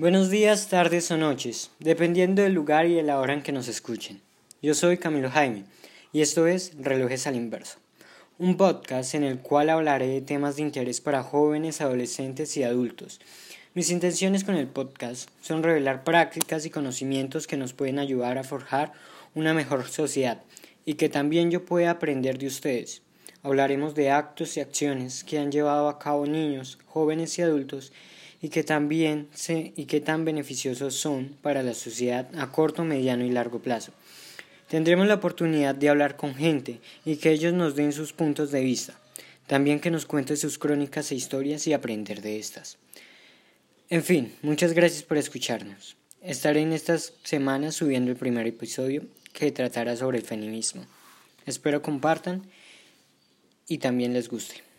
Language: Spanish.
Buenos días, tardes o noches, dependiendo del lugar y de la hora en que nos escuchen. Yo soy Camilo Jaime y esto es Relojes al Inverso, un podcast en el cual hablaré de temas de interés para jóvenes, adolescentes y adultos. Mis intenciones con el podcast son revelar prácticas y conocimientos que nos pueden ayudar a forjar una mejor sociedad y que también yo pueda aprender de ustedes. Hablaremos de actos y acciones que han llevado a cabo niños, jóvenes y adultos y que también sé y qué tan beneficiosos son para la sociedad a corto, mediano y largo plazo. Tendremos la oportunidad de hablar con gente y que ellos nos den sus puntos de vista, también que nos cuenten sus crónicas e historias y aprender de estas. En fin, muchas gracias por escucharnos. Estaré en estas semanas subiendo el primer episodio que tratará sobre el feminismo. Espero compartan y también les guste.